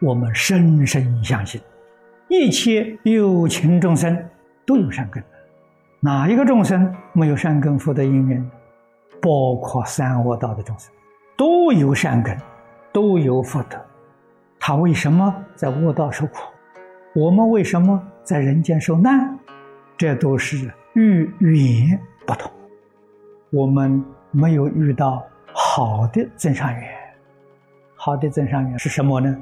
我们深深相信，一切有情众生都有善根。哪一个众生没有善根福德因缘？包括三恶道的众生，都有善根，都有福德。他为什么在恶道受苦？我们为什么在人间受难？这都是遇缘不同。我们没有遇到好的增上缘。好的增上缘是什么呢？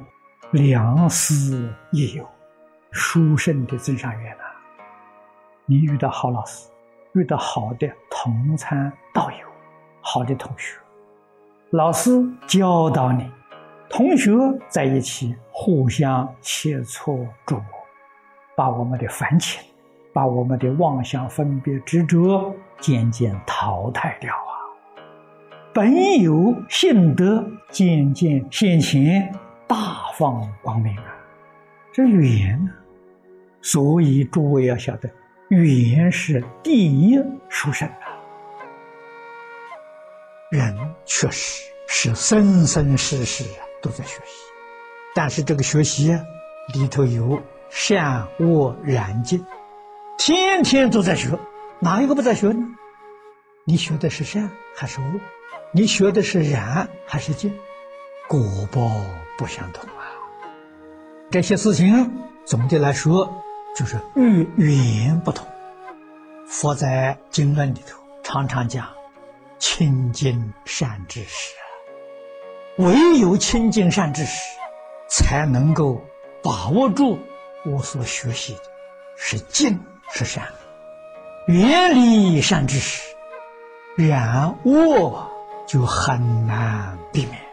良师益友，殊胜的增上缘啊！你遇到好老师，遇到好的同参道友，好的同学，老师教导你，同学在一起互相切磋琢磨，把我们的烦情，把我们的妄想分别执着渐渐淘汰掉啊！本有性德渐渐现前，大放光明啊！这缘啊！所以诸位要晓得。缘是第一殊胜啊！人确实是生生世世啊都在学习，但是这个学习里头有善恶然境，天天都在学，哪一个不在学呢？你学的是善还是恶？你学的是然还是净？果报不相同啊！这些事情总的来说。就是遇缘不同，佛在经论里头常常讲清净善知识，唯有清净善知识，才能够把握住我所学习的是净是善，远离善知识，然恶就很难避免。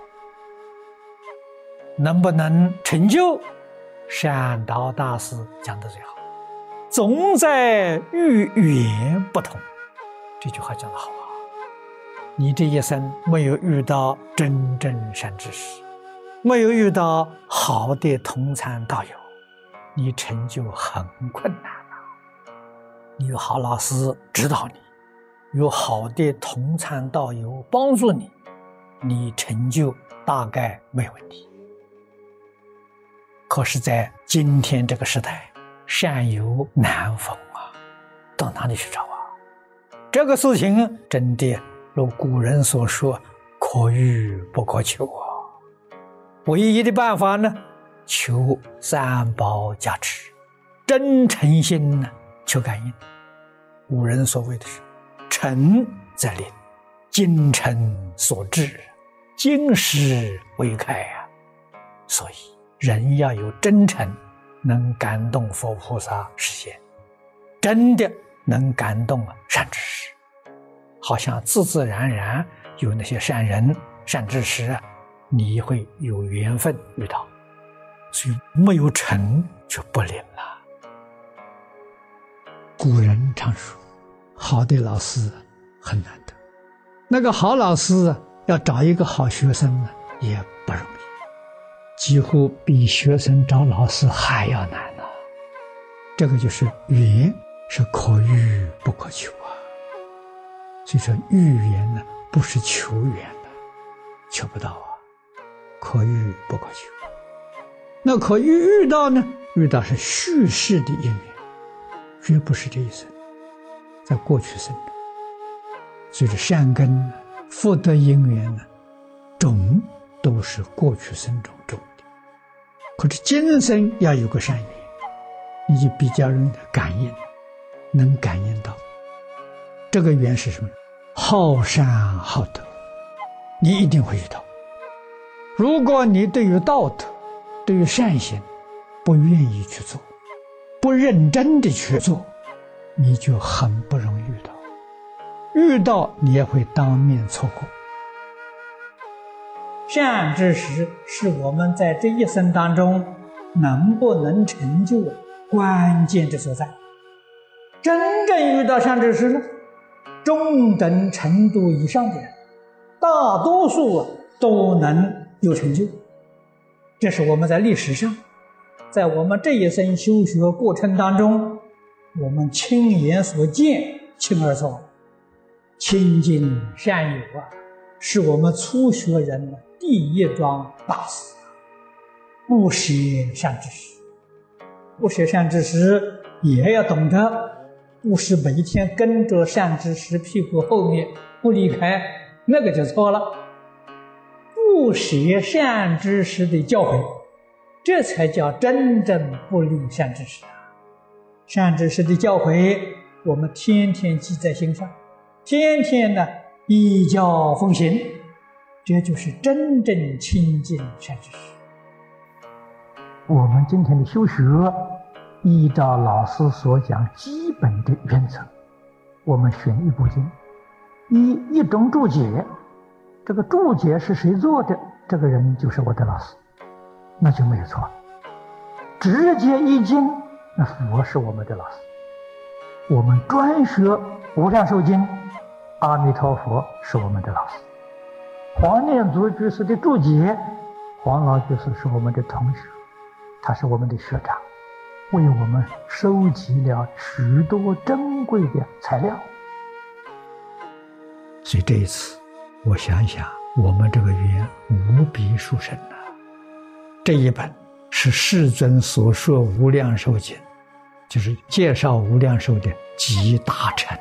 能不能成就？善导大师讲的最好。总在遇缘不同，这句话讲的好啊！你这一生没有遇到真正善知识，没有遇到好的同参道友，你成就很困难了。你有好老师指导你，有好的同参道友帮助你，你成就大概没问题。可是，在今天这个时代，善有难逢啊，到哪里去找啊？这个事情真的如古人所说，可遇不可求啊。唯一的办法呢，求三宝加持，真诚心呢，求感应。古人所谓的是“诚则灵，精诚所至，金石为开”啊。所以人要有真诚。能感动佛菩萨实现，真的能感动善知识，好像自自然然有那些善人、善知识，你会有缘分遇到，所以没有成就不灵了。古人常说，好的老师很难得，那个好老师要找一个好学生呢，也不容易。几乎比学生找老师还要难呢。这个就是缘是可遇不可求啊。所以说遇缘呢，不是求缘的，求不到啊。可遇不可求。那可遇遇到呢？遇到是叙事的因缘，绝不是这一生，在过去生中。所以说善根福德因缘呢，种都是过去生中种的。可是今生要有个善缘，你就比较容易感应，能感应到这个缘是什么？好善好德，你一定会遇到。如果你对于道德、对于善行不愿意去做，不认真的去做，你就很不容易遇到。遇到你也会当面错过。善知识是我们在这一生当中能不能成就关键之所在。真正遇到善知识呢，中等程度以上的人，大多数都能有成就。这是我们在历史上，在我们这一生修学过程当中，我们亲眼所见、亲耳所亲近善友啊，是我们初学人的。第一桩大事，不学善知识，不学善知识也要懂得，不是每天跟着善知识屁股后面不离开，那个就错了。不学善知识的教诲，这才叫真正不离善知识啊！善知识的教诲，我们天天记在心上，天天呢依教奉行，这就是真正亲近善知识。我们今天的修学，依照老师所讲基本的原则，我们选一部经，一一种注解，这个注解是谁做的？这个人就是我的老师，那就没有错。直接一经，那佛是我们的老师。我们专学《无量寿经》，阿弥陀佛是我们的老师。黄念祖居士的注解，黄老居士是我们的同学。他是我们的学长，为我们收集了许多珍贵的材料。所以这一次，我想一想，我们这个缘无比殊胜呐。这一本是世尊所说《无量寿经》，就是介绍无量寿的集大成。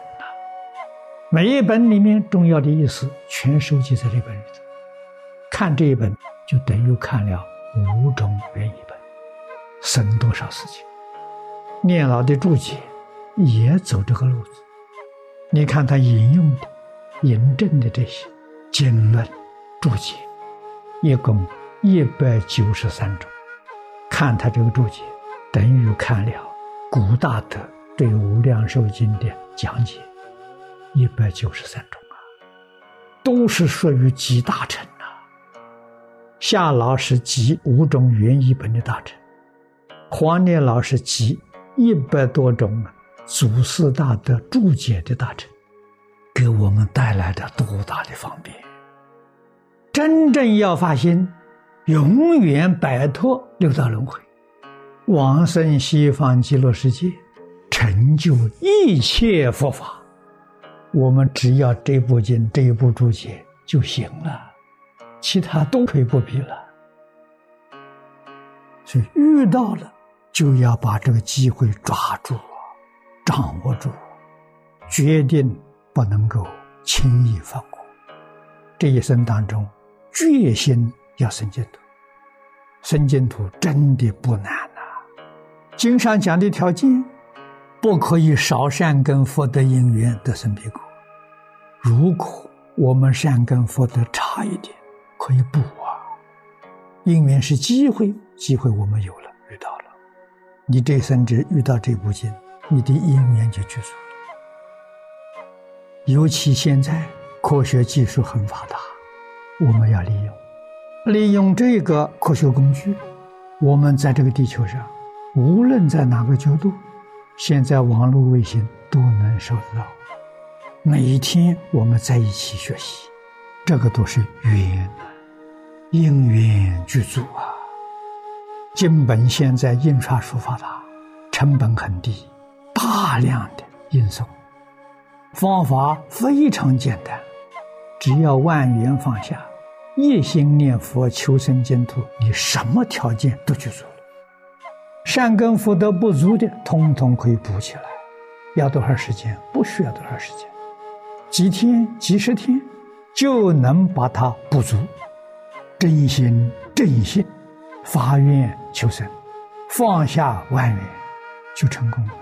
每一本里面重要的意思，全收集在这本里头。看这一本，就等于看了五种原一本。省多少事情？念老的注解也走这个路子。你看他引用的、引证的这些经论注解，一共一百九十三种。看他这个注解，等于看了古大德对《无量寿经》的讲解，一百九十三种啊，都是属于集大成啊。夏老是集五种原译本的大成。黄念老师集一百多种，祖师大德注解的大成，给我们带来的多大的方便！真正要发心，永远摆脱六道轮回，往生西方极乐世界，成就一切佛法，我们只要这部经这一部注解就行了，其他都可以不必了。所以遇到了。就要把这个机会抓住，掌握住，决定不能够轻易放过。这一生当中，决心要生净土。生净土真的不难呐。经上讲的条件，不可以少善根福德因缘得生彼国。如果我们善根福德差一点，可以补啊。因缘是机会，机会我们有了，遇到了。你这生只遇到这部经，你的因缘就具足了。尤其现在科学技术很发达，我们要利用，利用这个科学工具，我们在这个地球上，无论在哪个角度，现在网络卫星都能收得到。每一天我们在一起学习，这个都是缘，因缘具足啊。经本现在印刷术发达，成本很低，大量的印送，方法非常简单，只要万缘放下，一心念佛求生净土，你什么条件都具足了。善根福德不足的，通通可以补起来。要多少时间？不需要多少时间，几天、几十天就能把它补足。真心正信。发愿求生，放下万缘，就成功了。